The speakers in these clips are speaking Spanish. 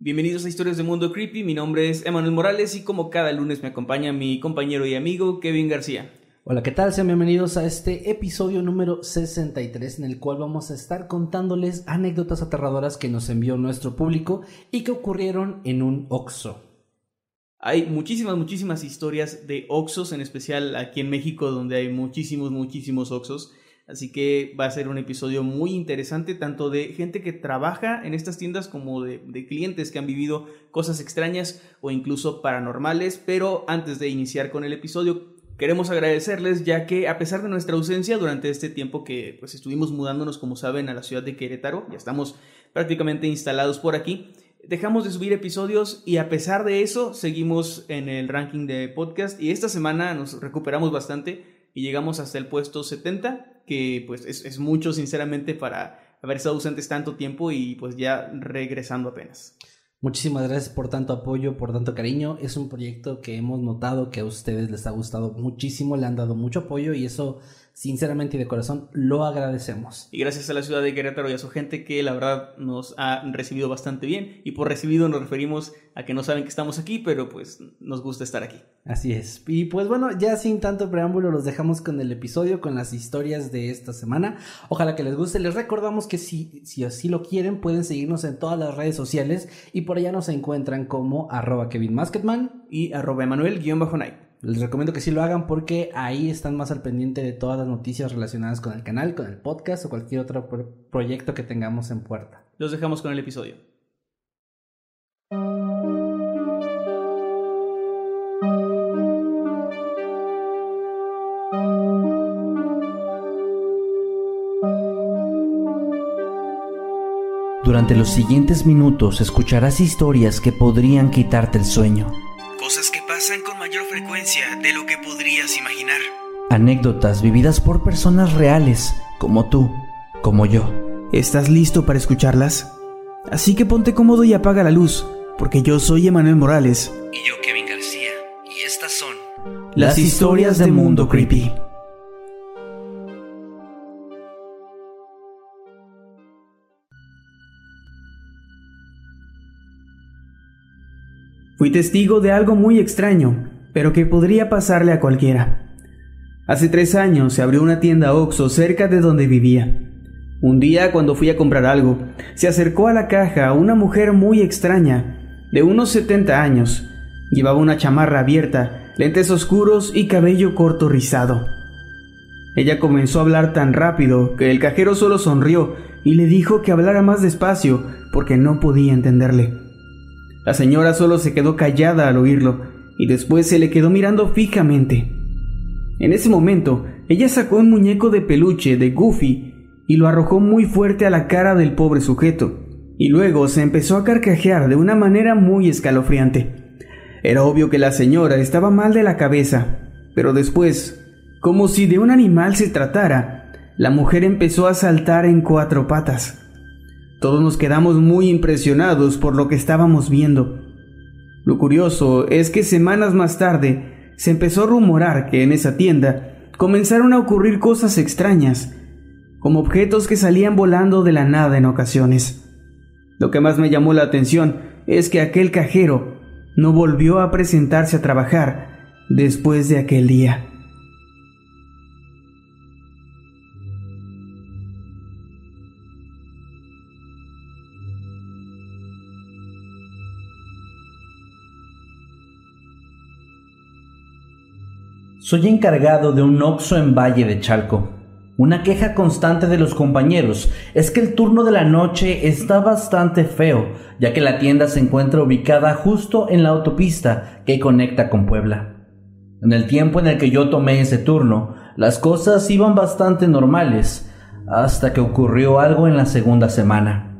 Bienvenidos a Historias de Mundo Creepy, mi nombre es Emanuel Morales y como cada lunes me acompaña mi compañero y amigo Kevin García. Hola, ¿qué tal? Sean bienvenidos a este episodio número 63 en el cual vamos a estar contándoles anécdotas aterradoras que nos envió nuestro público y que ocurrieron en un Oxxo. Hay muchísimas, muchísimas historias de Oxxos, en especial aquí en México donde hay muchísimos, muchísimos Oxxos. Así que va a ser un episodio muy interesante, tanto de gente que trabaja en estas tiendas como de, de, clientes que han vivido cosas extrañas o incluso paranormales. Pero antes de iniciar con el episodio, queremos agradecerles ya que a pesar de nuestra ausencia durante este tiempo que pues estuvimos mudándonos, como saben, a la ciudad de Querétaro, ya estamos prácticamente instalados por aquí. Dejamos de subir episodios y a pesar de eso seguimos en el ranking de podcast y esta semana nos recuperamos bastante y llegamos hasta el puesto 70 que pues es, es mucho sinceramente para haber estado ausentes tanto tiempo y pues ya regresando apenas. Muchísimas gracias por tanto apoyo, por tanto cariño. Es un proyecto que hemos notado que a ustedes les ha gustado muchísimo, le han dado mucho apoyo y eso sinceramente y de corazón lo agradecemos. Y gracias a la ciudad de Querétaro y a su gente que la verdad nos ha recibido bastante bien. Y por recibido nos referimos a que no saben que estamos aquí, pero pues nos gusta estar aquí. Así es. Y pues bueno, ya sin tanto preámbulo los dejamos con el episodio, con las historias de esta semana. Ojalá que les guste. Les recordamos que si, si así lo quieren pueden seguirnos en todas las redes sociales y por allá nos encuentran como arroba Kevin y arroba Emanuel-Night. Les recomiendo que sí lo hagan porque ahí están más al pendiente de todas las noticias relacionadas con el canal, con el podcast o cualquier otro proyecto que tengamos en puerta. Los dejamos con el episodio. Durante los siguientes minutos escucharás historias que podrían quitarte el sueño. De lo que podrías imaginar. Anécdotas vividas por personas reales, como tú, como yo. ¿Estás listo para escucharlas? Así que ponte cómodo y apaga la luz, porque yo soy Emanuel Morales. Y yo Kevin García, y estas son las historias de Mundo Creepy. Fui testigo de algo muy extraño, pero que podría pasarle a cualquiera. Hace tres años se abrió una tienda Oxxo cerca de donde vivía. Un día, cuando fui a comprar algo, se acercó a la caja una mujer muy extraña, de unos 70 años. Llevaba una chamarra abierta, lentes oscuros y cabello corto rizado. Ella comenzó a hablar tan rápido que el cajero solo sonrió y le dijo que hablara más despacio porque no podía entenderle. La señora solo se quedó callada al oírlo y después se le quedó mirando fijamente. En ese momento, ella sacó un muñeco de peluche de Goofy y lo arrojó muy fuerte a la cara del pobre sujeto, y luego se empezó a carcajear de una manera muy escalofriante. Era obvio que la señora estaba mal de la cabeza, pero después, como si de un animal se tratara, la mujer empezó a saltar en cuatro patas. Todos nos quedamos muy impresionados por lo que estábamos viendo. Lo curioso es que semanas más tarde se empezó a rumorar que en esa tienda comenzaron a ocurrir cosas extrañas, como objetos que salían volando de la nada en ocasiones. Lo que más me llamó la atención es que aquel cajero no volvió a presentarse a trabajar después de aquel día. Soy encargado de un Oxxo en Valle de Chalco. Una queja constante de los compañeros es que el turno de la noche está bastante feo, ya que la tienda se encuentra ubicada justo en la autopista que conecta con Puebla. En el tiempo en el que yo tomé ese turno, las cosas iban bastante normales, hasta que ocurrió algo en la segunda semana.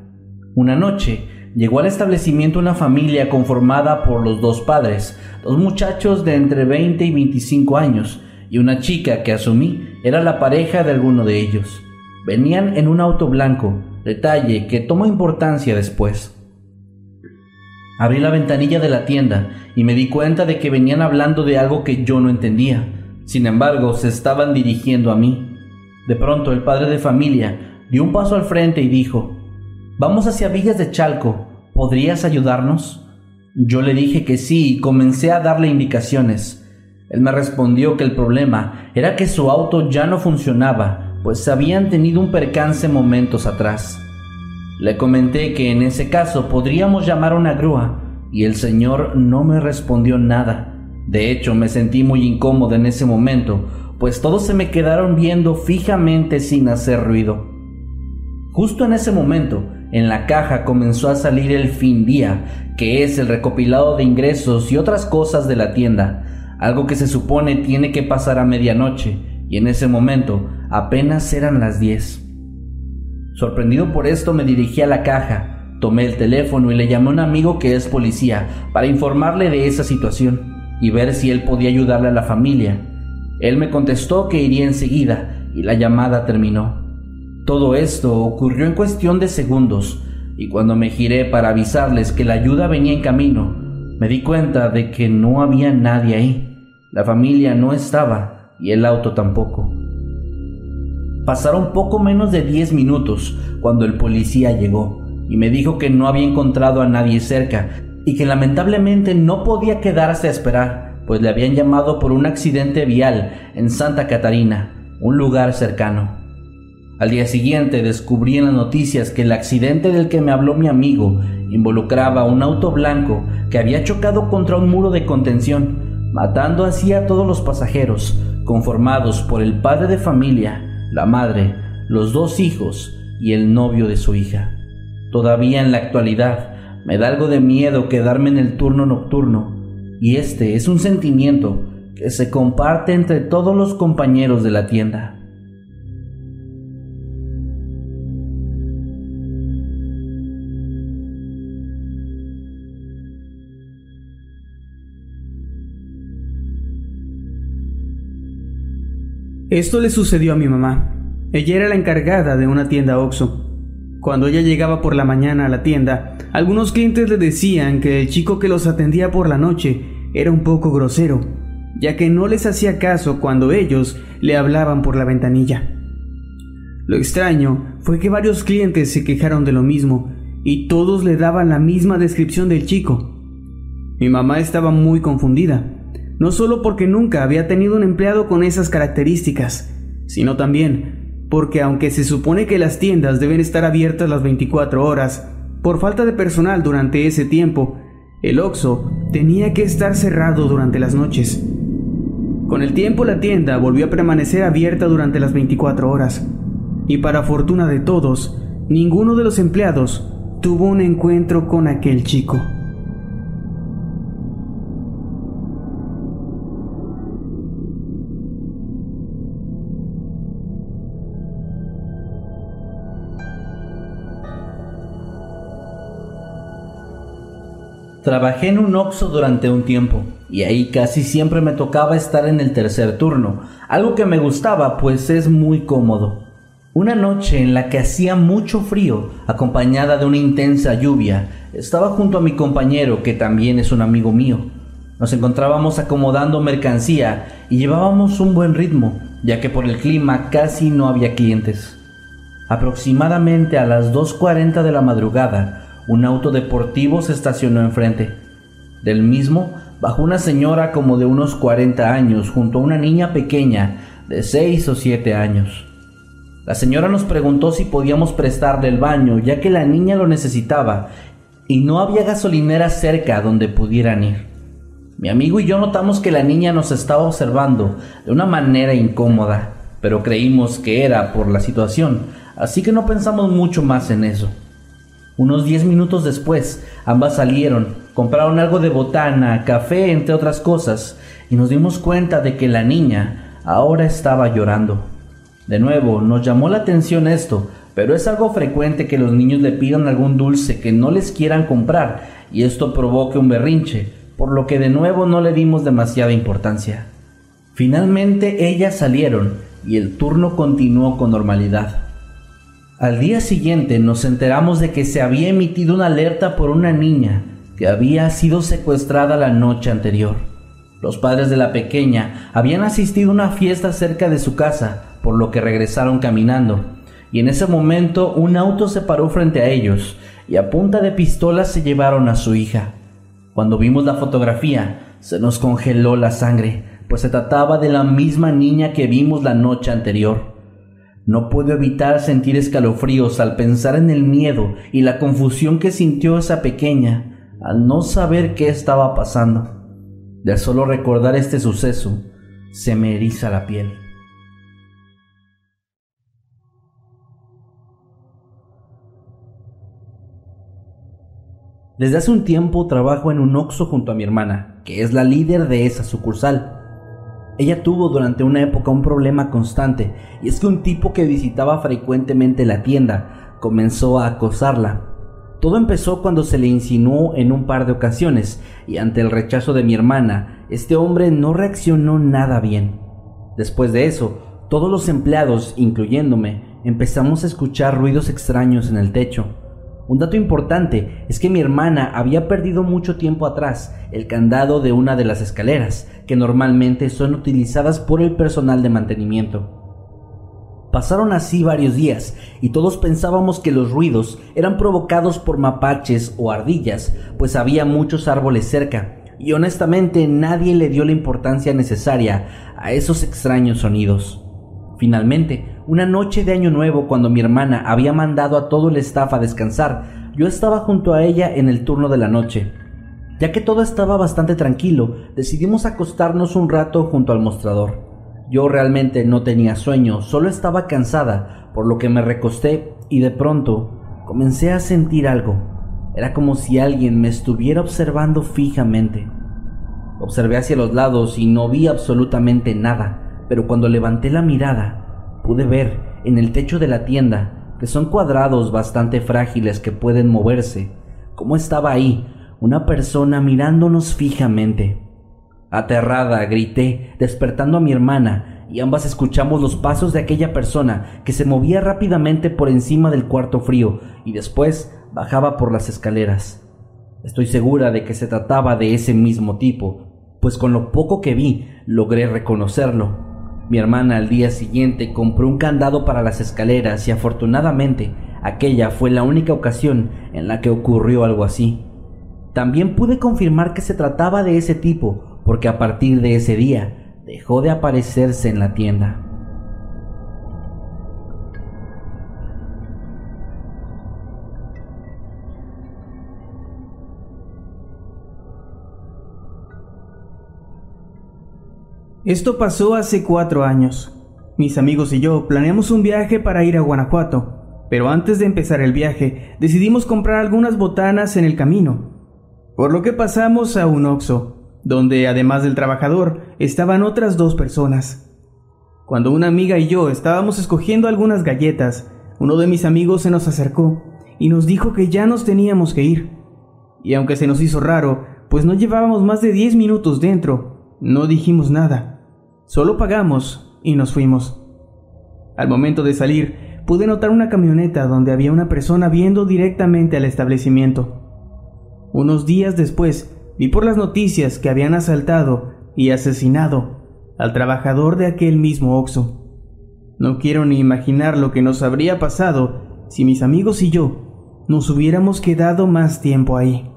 Una noche llegó al establecimiento una familia conformada por los dos padres, dos muchachos de entre 20 y 25 años y una chica que asumí era la pareja de alguno de ellos. Venían en un auto blanco, detalle que tomó importancia después. Abrí la ventanilla de la tienda y me di cuenta de que venían hablando de algo que yo no entendía. Sin embargo, se estaban dirigiendo a mí. De pronto el padre de familia dio un paso al frente y dijo, Vamos hacia Villas de Chalco, ¿podrías ayudarnos? Yo le dije que sí y comencé a darle indicaciones. Él me respondió que el problema era que su auto ya no funcionaba, pues habían tenido un percance momentos atrás. Le comenté que en ese caso podríamos llamar a una grúa y el señor no me respondió nada. De hecho, me sentí muy incómodo en ese momento, pues todos se me quedaron viendo fijamente sin hacer ruido. Justo en ese momento, en la caja comenzó a salir el fin día, que es el recopilado de ingresos y otras cosas de la tienda, algo que se supone tiene que pasar a medianoche, y en ese momento apenas eran las 10. Sorprendido por esto me dirigí a la caja, tomé el teléfono y le llamé a un amigo que es policía para informarle de esa situación y ver si él podía ayudarle a la familia. Él me contestó que iría enseguida y la llamada terminó. Todo esto ocurrió en cuestión de segundos y cuando me giré para avisarles que la ayuda venía en camino, me di cuenta de que no había nadie ahí. La familia no estaba y el auto tampoco. Pasaron poco menos de 10 minutos cuando el policía llegó y me dijo que no había encontrado a nadie cerca y que lamentablemente no podía quedarse a esperar, pues le habían llamado por un accidente vial en Santa Catarina, un lugar cercano. Al día siguiente descubrí en las noticias que el accidente del que me habló mi amigo involucraba un auto blanco que había chocado contra un muro de contención, matando así a todos los pasajeros, conformados por el padre de familia, la madre, los dos hijos y el novio de su hija. Todavía en la actualidad me da algo de miedo quedarme en el turno nocturno, y este es un sentimiento que se comparte entre todos los compañeros de la tienda. Esto le sucedió a mi mamá. Ella era la encargada de una tienda Oxxo. Cuando ella llegaba por la mañana a la tienda, algunos clientes le decían que el chico que los atendía por la noche era un poco grosero, ya que no les hacía caso cuando ellos le hablaban por la ventanilla. Lo extraño fue que varios clientes se quejaron de lo mismo y todos le daban la misma descripción del chico. Mi mamá estaba muy confundida no solo porque nunca había tenido un empleado con esas características, sino también porque aunque se supone que las tiendas deben estar abiertas las 24 horas, por falta de personal durante ese tiempo, el Oxxo tenía que estar cerrado durante las noches. Con el tiempo la tienda volvió a permanecer abierta durante las 24 horas, y para fortuna de todos, ninguno de los empleados tuvo un encuentro con aquel chico. Trabajé en un Oxxo durante un tiempo y ahí casi siempre me tocaba estar en el tercer turno, algo que me gustaba pues es muy cómodo. Una noche en la que hacía mucho frío, acompañada de una intensa lluvia, estaba junto a mi compañero que también es un amigo mío. Nos encontrábamos acomodando mercancía y llevábamos un buen ritmo, ya que por el clima casi no había clientes. Aproximadamente a las 2.40 de la madrugada, un auto deportivo se estacionó enfrente. Del mismo bajó una señora como de unos 40 años junto a una niña pequeña de 6 o 7 años. La señora nos preguntó si podíamos prestarle el baño ya que la niña lo necesitaba y no había gasolinera cerca donde pudieran ir. Mi amigo y yo notamos que la niña nos estaba observando de una manera incómoda, pero creímos que era por la situación, así que no pensamos mucho más en eso. Unos 10 minutos después, ambas salieron, compraron algo de botana, café, entre otras cosas, y nos dimos cuenta de que la niña ahora estaba llorando. De nuevo, nos llamó la atención esto, pero es algo frecuente que los niños le pidan algún dulce que no les quieran comprar y esto provoque un berrinche, por lo que de nuevo no le dimos demasiada importancia. Finalmente ellas salieron y el turno continuó con normalidad. Al día siguiente nos enteramos de que se había emitido una alerta por una niña que había sido secuestrada la noche anterior. Los padres de la pequeña habían asistido a una fiesta cerca de su casa, por lo que regresaron caminando, y en ese momento un auto se paró frente a ellos y a punta de pistola se llevaron a su hija. Cuando vimos la fotografía, se nos congeló la sangre, pues se trataba de la misma niña que vimos la noche anterior. No puedo evitar sentir escalofríos al pensar en el miedo y la confusión que sintió esa pequeña al no saber qué estaba pasando. De solo recordar este suceso, se me eriza la piel. Desde hace un tiempo trabajo en un Oxxo junto a mi hermana, que es la líder de esa sucursal. Ella tuvo durante una época un problema constante, y es que un tipo que visitaba frecuentemente la tienda comenzó a acosarla. Todo empezó cuando se le insinuó en un par de ocasiones, y ante el rechazo de mi hermana, este hombre no reaccionó nada bien. Después de eso, todos los empleados, incluyéndome, empezamos a escuchar ruidos extraños en el techo. Un dato importante es que mi hermana había perdido mucho tiempo atrás el candado de una de las escaleras, que normalmente son utilizadas por el personal de mantenimiento. Pasaron así varios días y todos pensábamos que los ruidos eran provocados por mapaches o ardillas, pues había muchos árboles cerca, y honestamente nadie le dio la importancia necesaria a esos extraños sonidos. Finalmente, una noche de Año Nuevo, cuando mi hermana había mandado a todo el staff a descansar, yo estaba junto a ella en el turno de la noche. Ya que todo estaba bastante tranquilo, decidimos acostarnos un rato junto al mostrador. Yo realmente no tenía sueño, solo estaba cansada, por lo que me recosté y de pronto comencé a sentir algo. Era como si alguien me estuviera observando fijamente. Observé hacia los lados y no vi absolutamente nada pero cuando levanté la mirada pude ver en el techo de la tienda, que son cuadrados bastante frágiles que pueden moverse, cómo estaba ahí una persona mirándonos fijamente. Aterrada, grité, despertando a mi hermana, y ambas escuchamos los pasos de aquella persona que se movía rápidamente por encima del cuarto frío y después bajaba por las escaleras. Estoy segura de que se trataba de ese mismo tipo, pues con lo poco que vi logré reconocerlo. Mi hermana al día siguiente compró un candado para las escaleras y afortunadamente aquella fue la única ocasión en la que ocurrió algo así. También pude confirmar que se trataba de ese tipo porque a partir de ese día dejó de aparecerse en la tienda. Esto pasó hace cuatro años. Mis amigos y yo planeamos un viaje para ir a Guanajuato, pero antes de empezar el viaje decidimos comprar algunas botanas en el camino, por lo que pasamos a un Oxxo, donde además del trabajador estaban otras dos personas. Cuando una amiga y yo estábamos escogiendo algunas galletas, uno de mis amigos se nos acercó y nos dijo que ya nos teníamos que ir. Y aunque se nos hizo raro, pues no llevábamos más de 10 minutos dentro, no dijimos nada. Solo pagamos y nos fuimos. Al momento de salir, pude notar una camioneta donde había una persona viendo directamente al establecimiento. Unos días después, vi por las noticias que habían asaltado y asesinado al trabajador de aquel mismo Oxo. No quiero ni imaginar lo que nos habría pasado si mis amigos y yo nos hubiéramos quedado más tiempo ahí.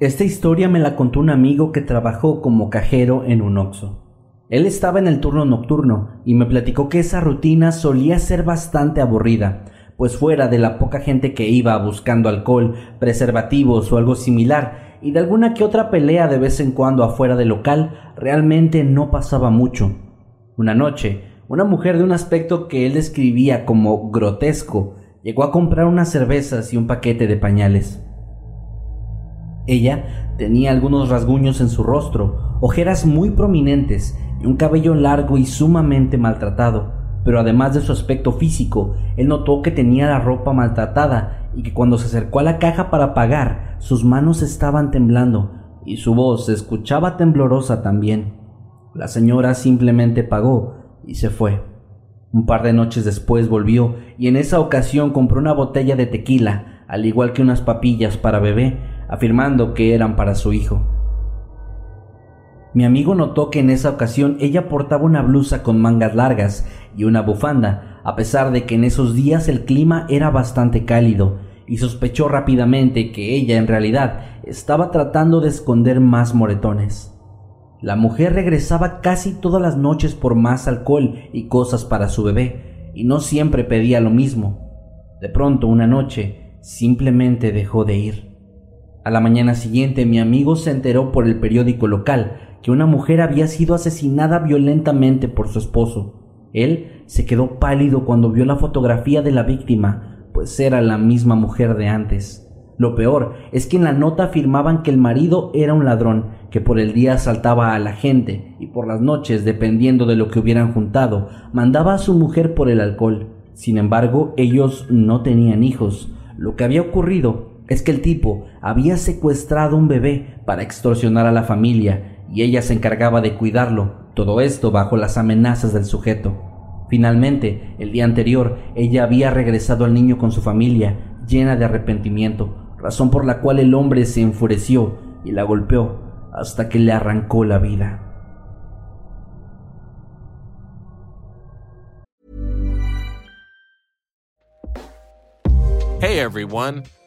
Esta historia me la contó un amigo que trabajó como cajero en un Oxxo. Él estaba en el turno nocturno y me platicó que esa rutina solía ser bastante aburrida, pues fuera de la poca gente que iba buscando alcohol, preservativos o algo similar, y de alguna que otra pelea de vez en cuando afuera del local, realmente no pasaba mucho. Una noche, una mujer de un aspecto que él describía como grotesco llegó a comprar unas cervezas y un paquete de pañales. Ella tenía algunos rasguños en su rostro, ojeras muy prominentes y un cabello largo y sumamente maltratado, pero además de su aspecto físico, él notó que tenía la ropa maltratada y que cuando se acercó a la caja para pagar, sus manos estaban temblando y su voz se escuchaba temblorosa también. La señora simplemente pagó y se fue. Un par de noches después volvió y en esa ocasión compró una botella de tequila, al igual que unas papillas para bebé, afirmando que eran para su hijo. Mi amigo notó que en esa ocasión ella portaba una blusa con mangas largas y una bufanda, a pesar de que en esos días el clima era bastante cálido, y sospechó rápidamente que ella en realidad estaba tratando de esconder más moretones. La mujer regresaba casi todas las noches por más alcohol y cosas para su bebé, y no siempre pedía lo mismo. De pronto, una noche, simplemente dejó de ir. A la mañana siguiente, mi amigo se enteró por el periódico local que una mujer había sido asesinada violentamente por su esposo. Él se quedó pálido cuando vio la fotografía de la víctima, pues era la misma mujer de antes. Lo peor es que en la nota afirmaban que el marido era un ladrón, que por el día asaltaba a la gente y por las noches, dependiendo de lo que hubieran juntado, mandaba a su mujer por el alcohol. Sin embargo, ellos no tenían hijos. Lo que había ocurrido es que el tipo había secuestrado un bebé para extorsionar a la familia y ella se encargaba de cuidarlo, todo esto bajo las amenazas del sujeto. Finalmente, el día anterior, ella había regresado al niño con su familia, llena de arrepentimiento, razón por la cual el hombre se enfureció y la golpeó hasta que le arrancó la vida. Hey everyone,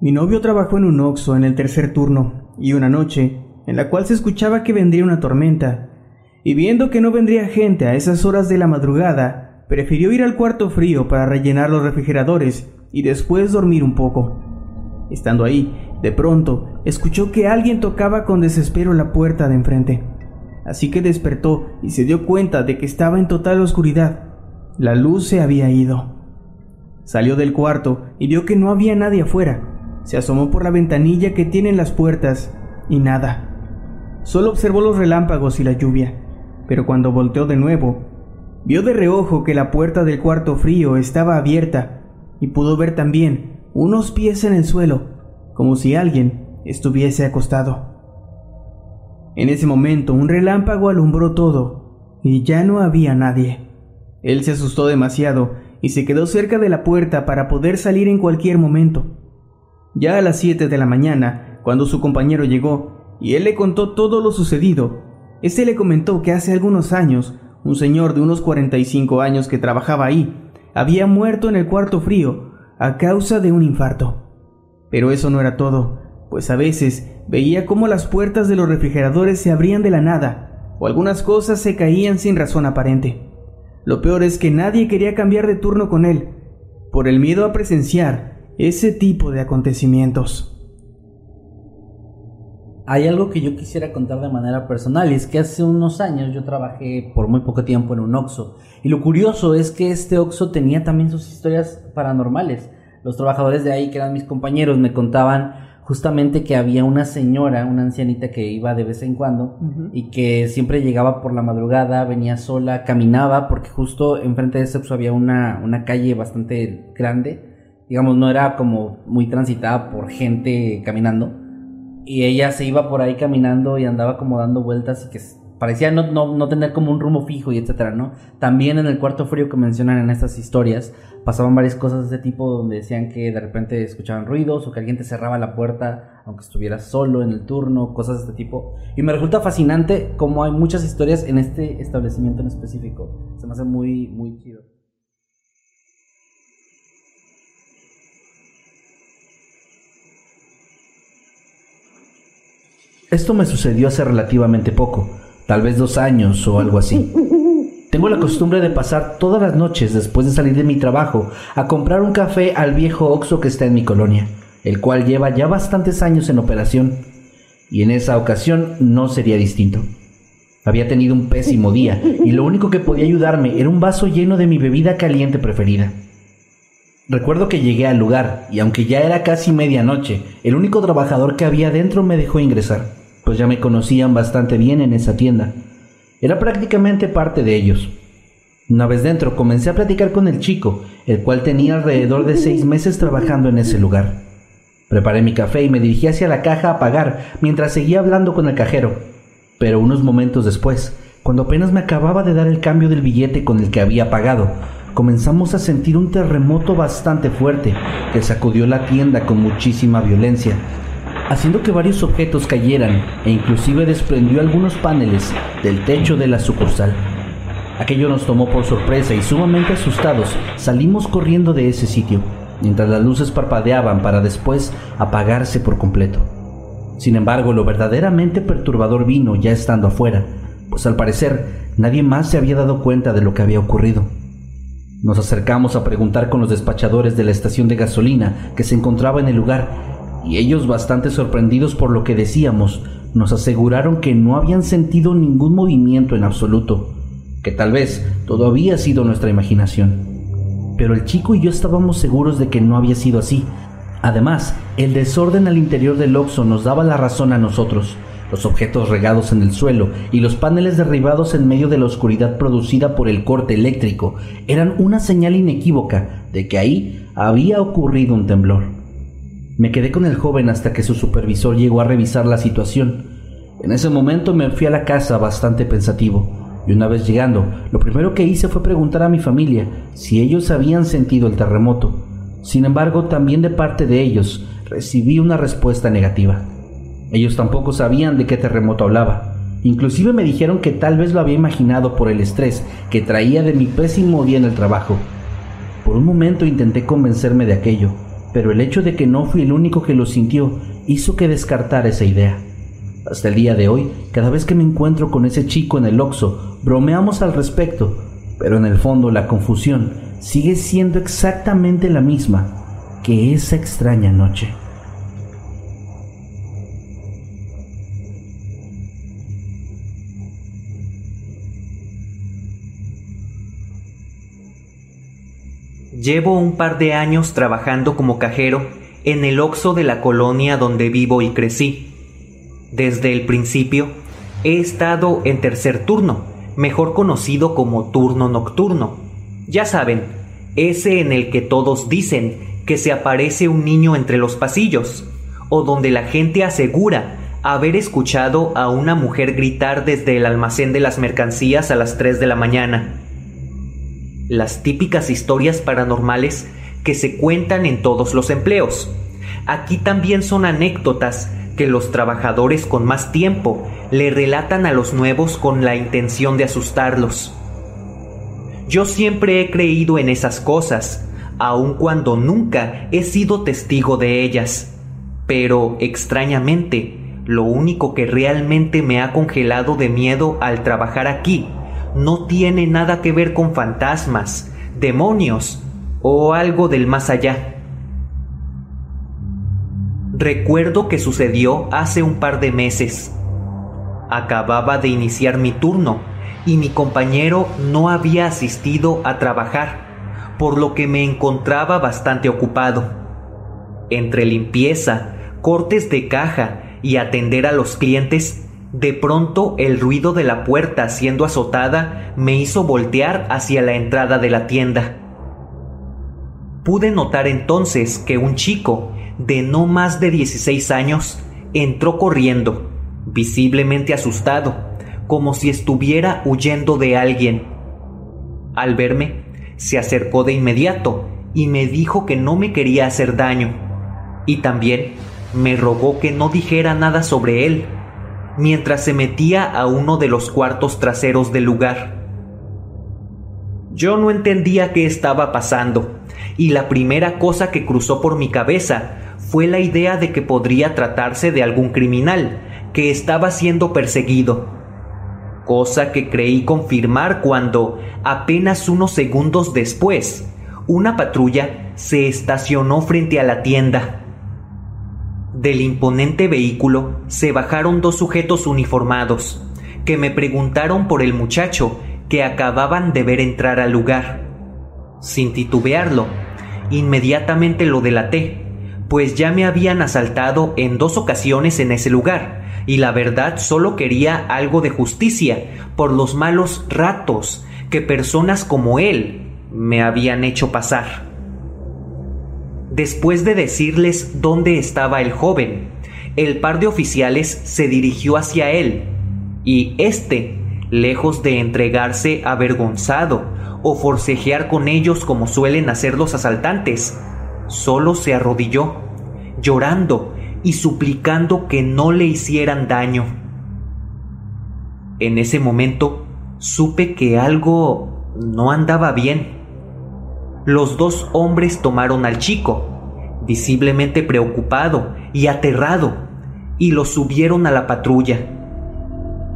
Mi novio trabajó en un Oxxo en el tercer turno y una noche, en la cual se escuchaba que vendría una tormenta, y viendo que no vendría gente a esas horas de la madrugada, prefirió ir al cuarto frío para rellenar los refrigeradores y después dormir un poco. Estando ahí, de pronto, escuchó que alguien tocaba con desespero la puerta de enfrente. Así que despertó y se dio cuenta de que estaba en total oscuridad. La luz se había ido. Salió del cuarto y vio que no había nadie afuera, se asomó por la ventanilla que tienen las puertas y nada. Solo observó los relámpagos y la lluvia, pero cuando volteó de nuevo, vio de reojo que la puerta del cuarto frío estaba abierta y pudo ver también unos pies en el suelo, como si alguien estuviese acostado. En ese momento un relámpago alumbró todo y ya no había nadie. Él se asustó demasiado y se quedó cerca de la puerta para poder salir en cualquier momento. Ya a las 7 de la mañana, cuando su compañero llegó y él le contó todo lo sucedido, este le comentó que hace algunos años, un señor de unos 45 años que trabajaba ahí, había muerto en el cuarto frío a causa de un infarto. Pero eso no era todo, pues a veces veía cómo las puertas de los refrigeradores se abrían de la nada, o algunas cosas se caían sin razón aparente. Lo peor es que nadie quería cambiar de turno con él, por el miedo a presenciar ese tipo de acontecimientos. Hay algo que yo quisiera contar de manera personal y es que hace unos años yo trabajé por muy poco tiempo en un Oxxo y lo curioso es que este Oxxo tenía también sus historias paranormales. Los trabajadores de ahí que eran mis compañeros me contaban justamente que había una señora, una ancianita que iba de vez en cuando y que siempre llegaba por la madrugada, venía sola, caminaba porque justo enfrente de ese había una, una calle bastante grande digamos, no era como muy transitada por gente caminando. Y ella se iba por ahí caminando y andaba como dando vueltas y que parecía no, no, tener como un rumbo fijo y etcétera, ¿no? También en el cuarto frío que mencionan en estas historias pasaban varias cosas de ese tipo donde decían que de repente escuchaban ruidos o que alguien te cerraba la puerta aunque estuviera solo en el turno, cosas de este tipo. Y me resulta fascinante cómo hay muchas historias en este establecimiento en específico. Se me hace muy, muy chido. Esto me sucedió hace relativamente poco, tal vez dos años o algo así. Tengo la costumbre de pasar todas las noches después de salir de mi trabajo a comprar un café al viejo Oxo que está en mi colonia, el cual lleva ya bastantes años en operación, y en esa ocasión no sería distinto. Había tenido un pésimo día y lo único que podía ayudarme era un vaso lleno de mi bebida caliente preferida. Recuerdo que llegué al lugar y aunque ya era casi medianoche, el único trabajador que había dentro me dejó ingresar pues ya me conocían bastante bien en esa tienda. Era prácticamente parte de ellos. Una vez dentro comencé a platicar con el chico, el cual tenía alrededor de seis meses trabajando en ese lugar. Preparé mi café y me dirigí hacia la caja a pagar mientras seguía hablando con el cajero. Pero unos momentos después, cuando apenas me acababa de dar el cambio del billete con el que había pagado, comenzamos a sentir un terremoto bastante fuerte que sacudió la tienda con muchísima violencia haciendo que varios objetos cayeran e inclusive desprendió algunos paneles del techo de la sucursal. Aquello nos tomó por sorpresa y sumamente asustados salimos corriendo de ese sitio, mientras las luces parpadeaban para después apagarse por completo. Sin embargo, lo verdaderamente perturbador vino ya estando afuera, pues al parecer nadie más se había dado cuenta de lo que había ocurrido. Nos acercamos a preguntar con los despachadores de la estación de gasolina que se encontraba en el lugar y ellos bastante sorprendidos por lo que decíamos, nos aseguraron que no habían sentido ningún movimiento en absoluto, que tal vez todo había sido nuestra imaginación. Pero el chico y yo estábamos seguros de que no había sido así. Además, el desorden al interior del Oxo nos daba la razón a nosotros. Los objetos regados en el suelo y los paneles derribados en medio de la oscuridad producida por el corte eléctrico eran una señal inequívoca de que ahí había ocurrido un temblor. Me quedé con el joven hasta que su supervisor llegó a revisar la situación. En ese momento me fui a la casa bastante pensativo, y una vez llegando, lo primero que hice fue preguntar a mi familia si ellos habían sentido el terremoto. Sin embargo, también de parte de ellos recibí una respuesta negativa. Ellos tampoco sabían de qué terremoto hablaba. Inclusive me dijeron que tal vez lo había imaginado por el estrés que traía de mi pésimo día en el trabajo. Por un momento intenté convencerme de aquello, pero el hecho de que no fui el único que lo sintió hizo que descartara esa idea. Hasta el día de hoy, cada vez que me encuentro con ese chico en el Oxo, bromeamos al respecto, pero en el fondo la confusión sigue siendo exactamente la misma que esa extraña noche. Llevo un par de años trabajando como cajero en el Oxo de la colonia donde vivo y crecí. Desde el principio he estado en tercer turno, mejor conocido como turno nocturno. Ya saben, ese en el que todos dicen que se aparece un niño entre los pasillos, o donde la gente asegura haber escuchado a una mujer gritar desde el almacén de las mercancías a las 3 de la mañana las típicas historias paranormales que se cuentan en todos los empleos. Aquí también son anécdotas que los trabajadores con más tiempo le relatan a los nuevos con la intención de asustarlos. Yo siempre he creído en esas cosas, aun cuando nunca he sido testigo de ellas. Pero, extrañamente, lo único que realmente me ha congelado de miedo al trabajar aquí no tiene nada que ver con fantasmas, demonios o algo del más allá. Recuerdo que sucedió hace un par de meses. Acababa de iniciar mi turno y mi compañero no había asistido a trabajar, por lo que me encontraba bastante ocupado. Entre limpieza, cortes de caja y atender a los clientes, de pronto el ruido de la puerta siendo azotada me hizo voltear hacia la entrada de la tienda. Pude notar entonces que un chico de no más de 16 años entró corriendo, visiblemente asustado, como si estuviera huyendo de alguien. Al verme, se acercó de inmediato y me dijo que no me quería hacer daño, y también me rogó que no dijera nada sobre él, mientras se metía a uno de los cuartos traseros del lugar. Yo no entendía qué estaba pasando, y la primera cosa que cruzó por mi cabeza fue la idea de que podría tratarse de algún criminal que estaba siendo perseguido, cosa que creí confirmar cuando, apenas unos segundos después, una patrulla se estacionó frente a la tienda. Del imponente vehículo se bajaron dos sujetos uniformados, que me preguntaron por el muchacho que acababan de ver entrar al lugar. Sin titubearlo, inmediatamente lo delaté, pues ya me habían asaltado en dos ocasiones en ese lugar, y la verdad solo quería algo de justicia por los malos ratos que personas como él me habían hecho pasar. Después de decirles dónde estaba el joven, el par de oficiales se dirigió hacia él, y éste, lejos de entregarse avergonzado o forcejear con ellos como suelen hacer los asaltantes, solo se arrodilló, llorando y suplicando que no le hicieran daño. En ese momento supe que algo no andaba bien. Los dos hombres tomaron al chico, visiblemente preocupado y aterrado, y lo subieron a la patrulla.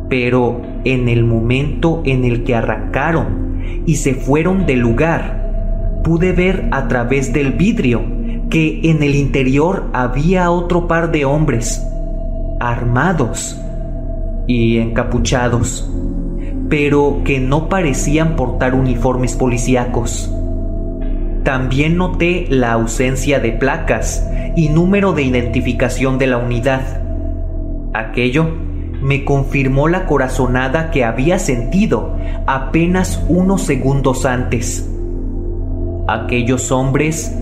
Pero en el momento en el que arrancaron y se fueron del lugar, pude ver a través del vidrio que en el interior había otro par de hombres, armados y encapuchados, pero que no parecían portar uniformes policíacos. También noté la ausencia de placas y número de identificación de la unidad. Aquello me confirmó la corazonada que había sentido apenas unos segundos antes. Aquellos hombres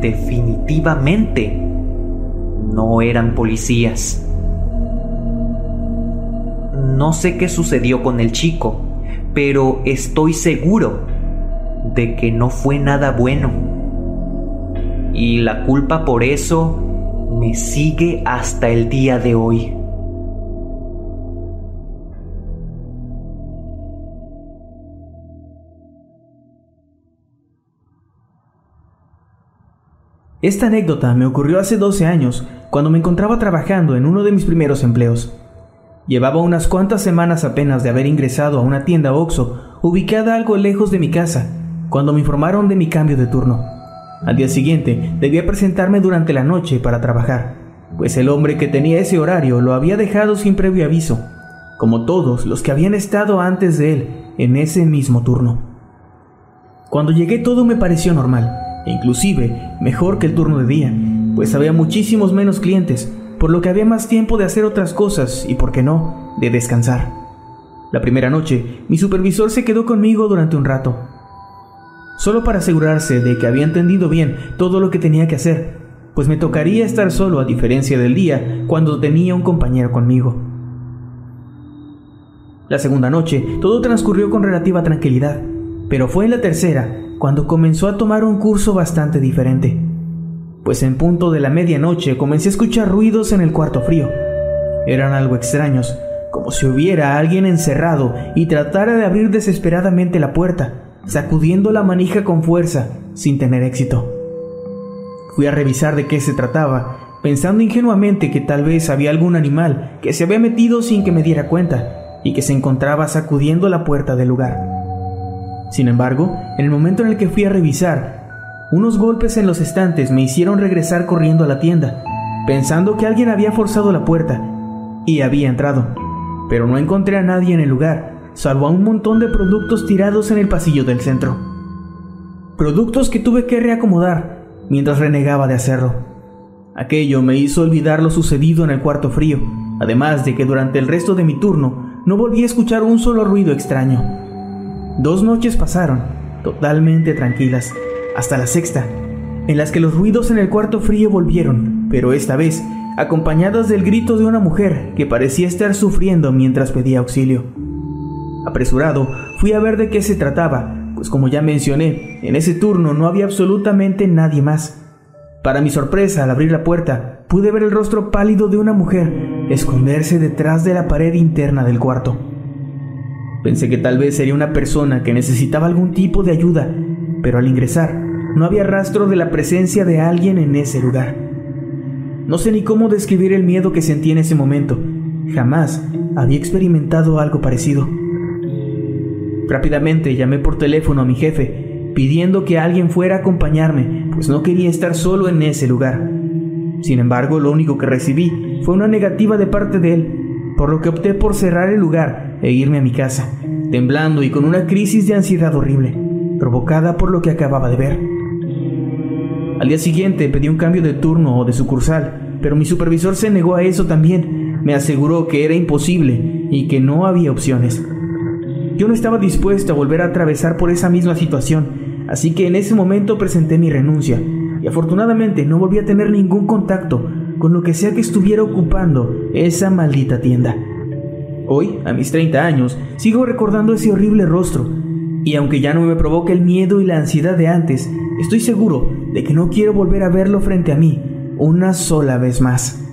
definitivamente no eran policías. No sé qué sucedió con el chico, pero estoy seguro de que no fue nada bueno. Y la culpa por eso me sigue hasta el día de hoy. Esta anécdota me ocurrió hace 12 años, cuando me encontraba trabajando en uno de mis primeros empleos. Llevaba unas cuantas semanas apenas de haber ingresado a una tienda Oxxo, ubicada algo lejos de mi casa, cuando me informaron de mi cambio de turno. Al día siguiente debía presentarme durante la noche para trabajar, pues el hombre que tenía ese horario lo había dejado sin previo aviso, como todos los que habían estado antes de él en ese mismo turno. Cuando llegué todo me pareció normal e inclusive mejor que el turno de día, pues había muchísimos menos clientes, por lo que había más tiempo de hacer otras cosas y, por qué no, de descansar. La primera noche, mi supervisor se quedó conmigo durante un rato, solo para asegurarse de que había entendido bien todo lo que tenía que hacer, pues me tocaría estar solo a diferencia del día cuando tenía un compañero conmigo. La segunda noche todo transcurrió con relativa tranquilidad, pero fue en la tercera cuando comenzó a tomar un curso bastante diferente. Pues en punto de la medianoche comencé a escuchar ruidos en el cuarto frío. Eran algo extraños, como si hubiera alguien encerrado y tratara de abrir desesperadamente la puerta, sacudiendo la manija con fuerza, sin tener éxito. Fui a revisar de qué se trataba, pensando ingenuamente que tal vez había algún animal que se había metido sin que me diera cuenta y que se encontraba sacudiendo la puerta del lugar. Sin embargo, en el momento en el que fui a revisar, unos golpes en los estantes me hicieron regresar corriendo a la tienda, pensando que alguien había forzado la puerta y había entrado, pero no encontré a nadie en el lugar, salvo a un montón de productos tirados en el pasillo del centro. Productos que tuve que reacomodar mientras renegaba de hacerlo. Aquello me hizo olvidar lo sucedido en el cuarto frío, además de que durante el resto de mi turno no volví a escuchar un solo ruido extraño. Dos noches pasaron, totalmente tranquilas, hasta la sexta, en las que los ruidos en el cuarto frío volvieron, pero esta vez acompañadas del grito de una mujer que parecía estar sufriendo mientras pedía auxilio. Apresurado, fui a ver de qué se trataba, pues como ya mencioné, en ese turno no había absolutamente nadie más. Para mi sorpresa, al abrir la puerta, pude ver el rostro pálido de una mujer esconderse detrás de la pared interna del cuarto. Pensé que tal vez sería una persona que necesitaba algún tipo de ayuda, pero al ingresar no había rastro de la presencia de alguien en ese lugar. No sé ni cómo describir el miedo que sentí en ese momento. Jamás había experimentado algo parecido. Rápidamente llamé por teléfono a mi jefe, pidiendo que alguien fuera a acompañarme, pues no quería estar solo en ese lugar. Sin embargo, lo único que recibí fue una negativa de parte de él, por lo que opté por cerrar el lugar e irme a mi casa, temblando y con una crisis de ansiedad horrible, provocada por lo que acababa de ver. Al día siguiente pedí un cambio de turno o de sucursal, pero mi supervisor se negó a eso también. Me aseguró que era imposible y que no había opciones. Yo no estaba dispuesto a volver a atravesar por esa misma situación, así que en ese momento presenté mi renuncia y afortunadamente no volví a tener ningún contacto con lo que sea que estuviera ocupando esa maldita tienda. Hoy, a mis 30 años, sigo recordando ese horrible rostro, y aunque ya no me provoca el miedo y la ansiedad de antes, estoy seguro de que no quiero volver a verlo frente a mí una sola vez más.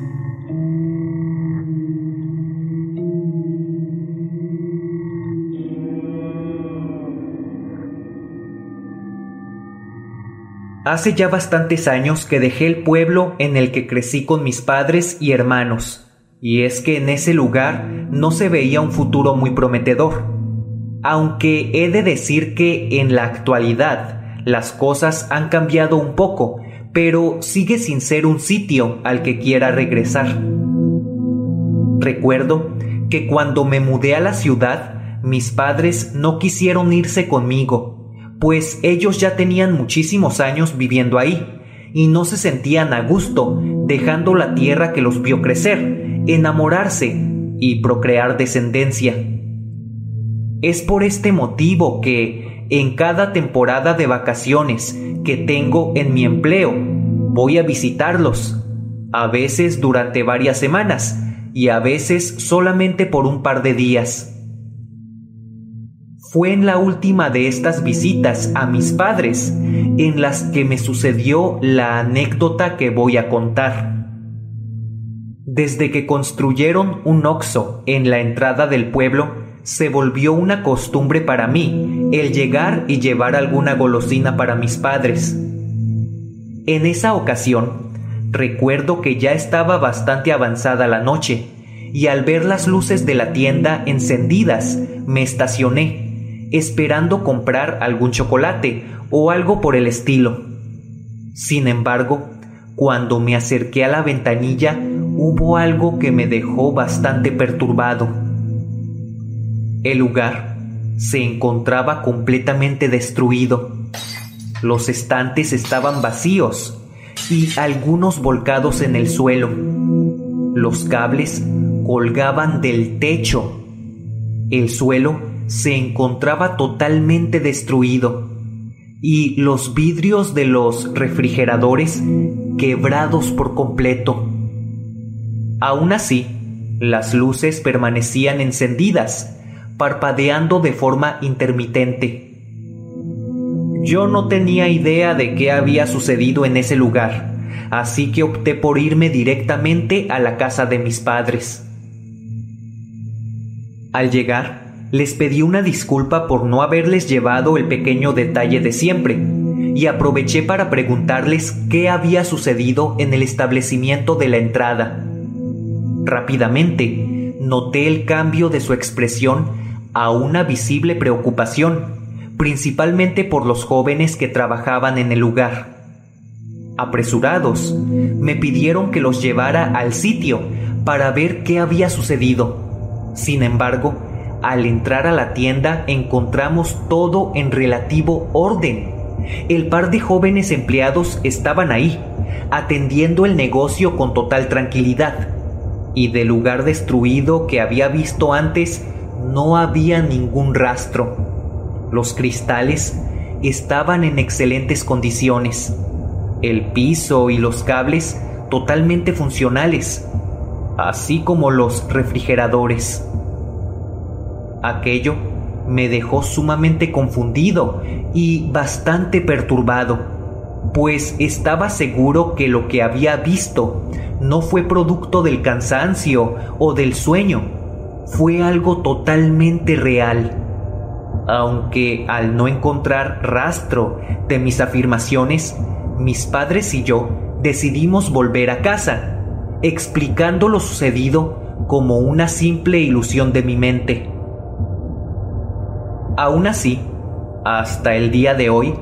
Hace ya bastantes años que dejé el pueblo en el que crecí con mis padres y hermanos, y es que en ese lugar no se veía un futuro muy prometedor. Aunque he de decir que en la actualidad las cosas han cambiado un poco, pero sigue sin ser un sitio al que quiera regresar. Recuerdo que cuando me mudé a la ciudad, mis padres no quisieron irse conmigo pues ellos ya tenían muchísimos años viviendo ahí y no se sentían a gusto dejando la tierra que los vio crecer, enamorarse y procrear descendencia. Es por este motivo que en cada temporada de vacaciones que tengo en mi empleo voy a visitarlos, a veces durante varias semanas y a veces solamente por un par de días. Fue en la última de estas visitas a mis padres en las que me sucedió la anécdota que voy a contar. Desde que construyeron un oxo en la entrada del pueblo, se volvió una costumbre para mí el llegar y llevar alguna golosina para mis padres. En esa ocasión, recuerdo que ya estaba bastante avanzada la noche y al ver las luces de la tienda encendidas, me estacioné esperando comprar algún chocolate o algo por el estilo. Sin embargo, cuando me acerqué a la ventanilla hubo algo que me dejó bastante perturbado. El lugar se encontraba completamente destruido. Los estantes estaban vacíos y algunos volcados en el suelo. Los cables colgaban del techo. El suelo se encontraba totalmente destruido y los vidrios de los refrigeradores quebrados por completo. Aún así, las luces permanecían encendidas, parpadeando de forma intermitente. Yo no tenía idea de qué había sucedido en ese lugar, así que opté por irme directamente a la casa de mis padres. Al llegar, les pedí una disculpa por no haberles llevado el pequeño detalle de siempre y aproveché para preguntarles qué había sucedido en el establecimiento de la entrada. Rápidamente noté el cambio de su expresión a una visible preocupación, principalmente por los jóvenes que trabajaban en el lugar. Apresurados, me pidieron que los llevara al sitio para ver qué había sucedido. Sin embargo, al entrar a la tienda encontramos todo en relativo orden. El par de jóvenes empleados estaban ahí, atendiendo el negocio con total tranquilidad. Y del lugar destruido que había visto antes no había ningún rastro. Los cristales estaban en excelentes condiciones. El piso y los cables totalmente funcionales, así como los refrigeradores. Aquello me dejó sumamente confundido y bastante perturbado, pues estaba seguro que lo que había visto no fue producto del cansancio o del sueño, fue algo totalmente real. Aunque al no encontrar rastro de mis afirmaciones, mis padres y yo decidimos volver a casa, explicando lo sucedido como una simple ilusión de mi mente. Aún así, hasta el día de hoy,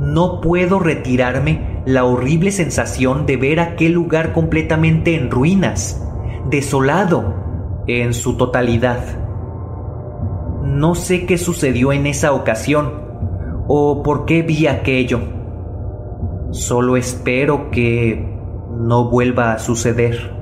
no puedo retirarme la horrible sensación de ver aquel lugar completamente en ruinas, desolado en su totalidad. No sé qué sucedió en esa ocasión o por qué vi aquello. Solo espero que no vuelva a suceder.